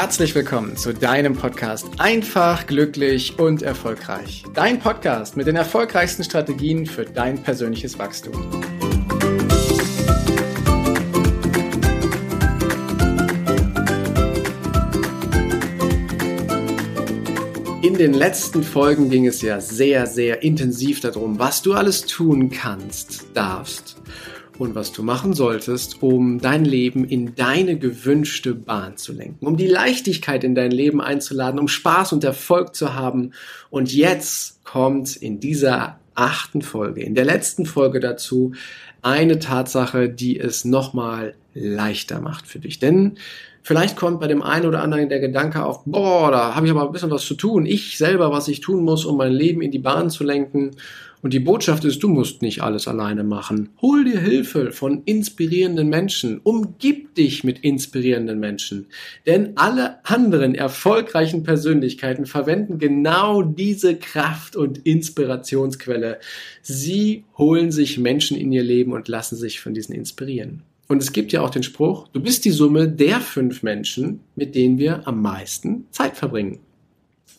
herzlich willkommen zu deinem Podcast Einfach, glücklich und erfolgreich. Dein Podcast mit den erfolgreichsten Strategien für dein persönliches Wachstum. In den letzten Folgen ging es ja sehr, sehr intensiv darum, was du alles tun kannst, darfst und was du machen solltest, um dein Leben in deine gewünschte Bahn zu lenken, um die Leichtigkeit in dein Leben einzuladen, um Spaß und Erfolg zu haben. Und jetzt kommt in dieser achten Folge, in der letzten Folge dazu, eine Tatsache, die es nochmal leichter macht für dich. Denn vielleicht kommt bei dem einen oder anderen der Gedanke auf, boah, da habe ich aber ein bisschen was zu tun. Ich selber, was ich tun muss, um mein Leben in die Bahn zu lenken. Und die Botschaft ist, du musst nicht alles alleine machen. Hol dir Hilfe von inspirierenden Menschen. Umgib dich mit inspirierenden Menschen. Denn alle anderen erfolgreichen Persönlichkeiten verwenden genau diese Kraft und Inspirationsquelle. Sie holen sich Menschen in ihr Leben und lassen sich von diesen inspirieren. Und es gibt ja auch den Spruch, du bist die Summe der fünf Menschen, mit denen wir am meisten Zeit verbringen.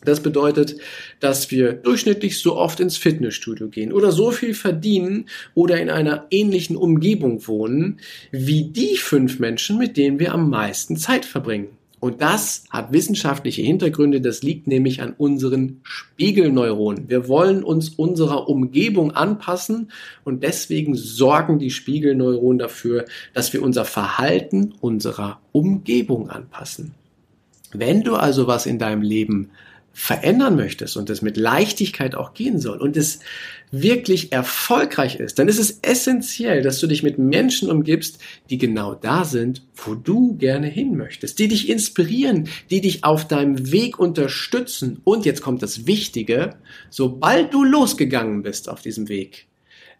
Das bedeutet, dass wir durchschnittlich so oft ins Fitnessstudio gehen oder so viel verdienen oder in einer ähnlichen Umgebung wohnen wie die fünf Menschen, mit denen wir am meisten Zeit verbringen. Und das hat wissenschaftliche Hintergründe, das liegt nämlich an unseren Spiegelneuronen. Wir wollen uns unserer Umgebung anpassen und deswegen sorgen die Spiegelneuronen dafür, dass wir unser Verhalten unserer Umgebung anpassen. Wenn du also was in deinem Leben verändern möchtest und es mit Leichtigkeit auch gehen soll und es wirklich erfolgreich ist, dann ist es essentiell, dass du dich mit Menschen umgibst, die genau da sind, wo du gerne hin möchtest, die dich inspirieren, die dich auf deinem Weg unterstützen. Und jetzt kommt das Wichtige, sobald du losgegangen bist auf diesem Weg,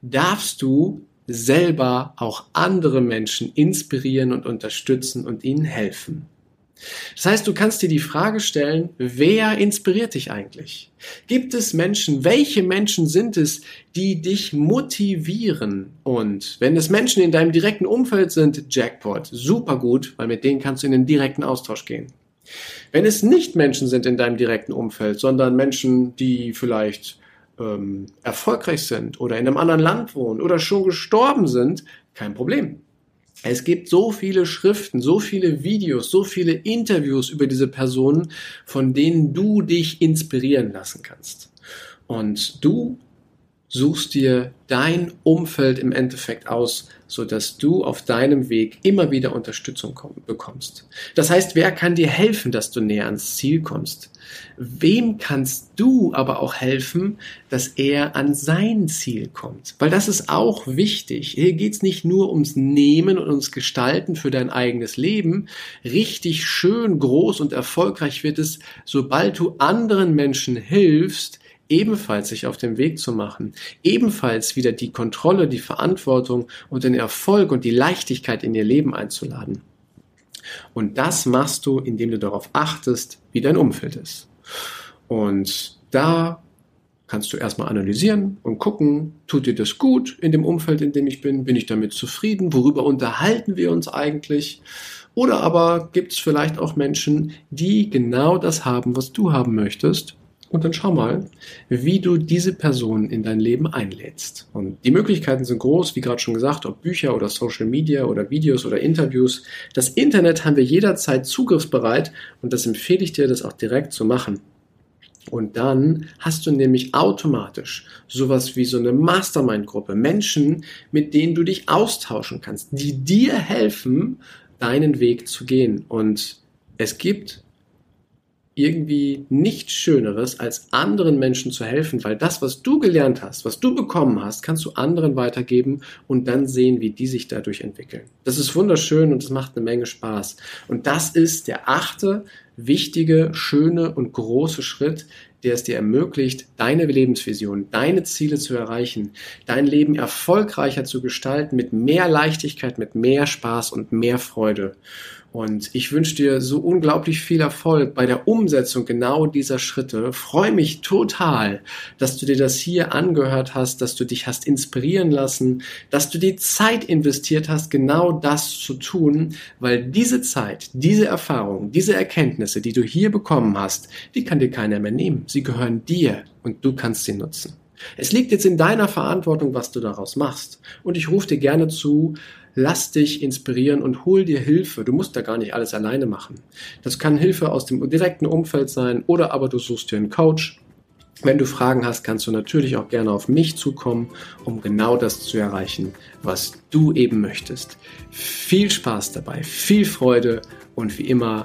darfst du selber auch andere Menschen inspirieren und unterstützen und ihnen helfen. Das heißt, du kannst dir die Frage stellen, wer inspiriert dich eigentlich? Gibt es Menschen, welche Menschen sind es, die dich motivieren? Und wenn es Menschen in deinem direkten Umfeld sind, Jackpot, super gut, weil mit denen kannst du in den direkten Austausch gehen. Wenn es nicht Menschen sind in deinem direkten Umfeld, sondern Menschen, die vielleicht ähm, erfolgreich sind oder in einem anderen Land wohnen oder schon gestorben sind, kein Problem. Es gibt so viele Schriften, so viele Videos, so viele Interviews über diese Personen, von denen du dich inspirieren lassen kannst. Und du suchst dir dein Umfeld im Endeffekt aus, so dass du auf deinem Weg immer wieder Unterstützung bekommst. Das heißt, wer kann dir helfen, dass du näher ans Ziel kommst? Wem kannst du aber auch helfen, dass er an sein Ziel kommt? Weil das ist auch wichtig. Hier geht's nicht nur ums Nehmen und ums Gestalten für dein eigenes Leben. Richtig schön, groß und erfolgreich wird es, sobald du anderen Menschen hilfst, ebenfalls sich auf den Weg zu machen, ebenfalls wieder die Kontrolle, die Verantwortung und den Erfolg und die Leichtigkeit in ihr Leben einzuladen. Und das machst du, indem du darauf achtest, wie dein Umfeld ist. Und da kannst du erstmal analysieren und gucken, tut dir das gut in dem Umfeld, in dem ich bin? Bin ich damit zufrieden? Worüber unterhalten wir uns eigentlich? Oder aber gibt es vielleicht auch Menschen, die genau das haben, was du haben möchtest und dann schau mal, wie du diese Person in dein Leben einlädst. Und die Möglichkeiten sind groß, wie gerade schon gesagt, ob Bücher oder Social Media oder Videos oder Interviews. Das Internet haben wir jederzeit zugriffsbereit und das empfehle ich dir, das auch direkt zu machen. Und dann hast du nämlich automatisch sowas wie so eine Mastermind-Gruppe, Menschen, mit denen du dich austauschen kannst, die dir helfen, deinen Weg zu gehen. Und es gibt irgendwie nichts Schöneres, als anderen Menschen zu helfen, weil das, was du gelernt hast, was du bekommen hast, kannst du anderen weitergeben und dann sehen, wie die sich dadurch entwickeln. Das ist wunderschön und es macht eine Menge Spaß. Und das ist der achte wichtige, schöne und große Schritt, der es dir ermöglicht, deine Lebensvision, deine Ziele zu erreichen, dein Leben erfolgreicher zu gestalten, mit mehr Leichtigkeit, mit mehr Spaß und mehr Freude. Und ich wünsche dir so unglaublich viel Erfolg bei der Umsetzung genau dieser Schritte. Freue mich total, dass du dir das hier angehört hast, dass du dich hast inspirieren lassen, dass du die Zeit investiert hast, genau das zu tun, weil diese Zeit, diese Erfahrung, diese Erkenntnisse, die du hier bekommen hast, die kann dir keiner mehr nehmen. Sie gehören dir und du kannst sie nutzen. Es liegt jetzt in deiner Verantwortung, was du daraus machst. Und ich rufe dir gerne zu, lass dich inspirieren und hol dir Hilfe. Du musst da gar nicht alles alleine machen. Das kann Hilfe aus dem direkten Umfeld sein oder aber du suchst dir einen Coach. Wenn du Fragen hast, kannst du natürlich auch gerne auf mich zukommen, um genau das zu erreichen, was du eben möchtest. Viel Spaß dabei, viel Freude und wie immer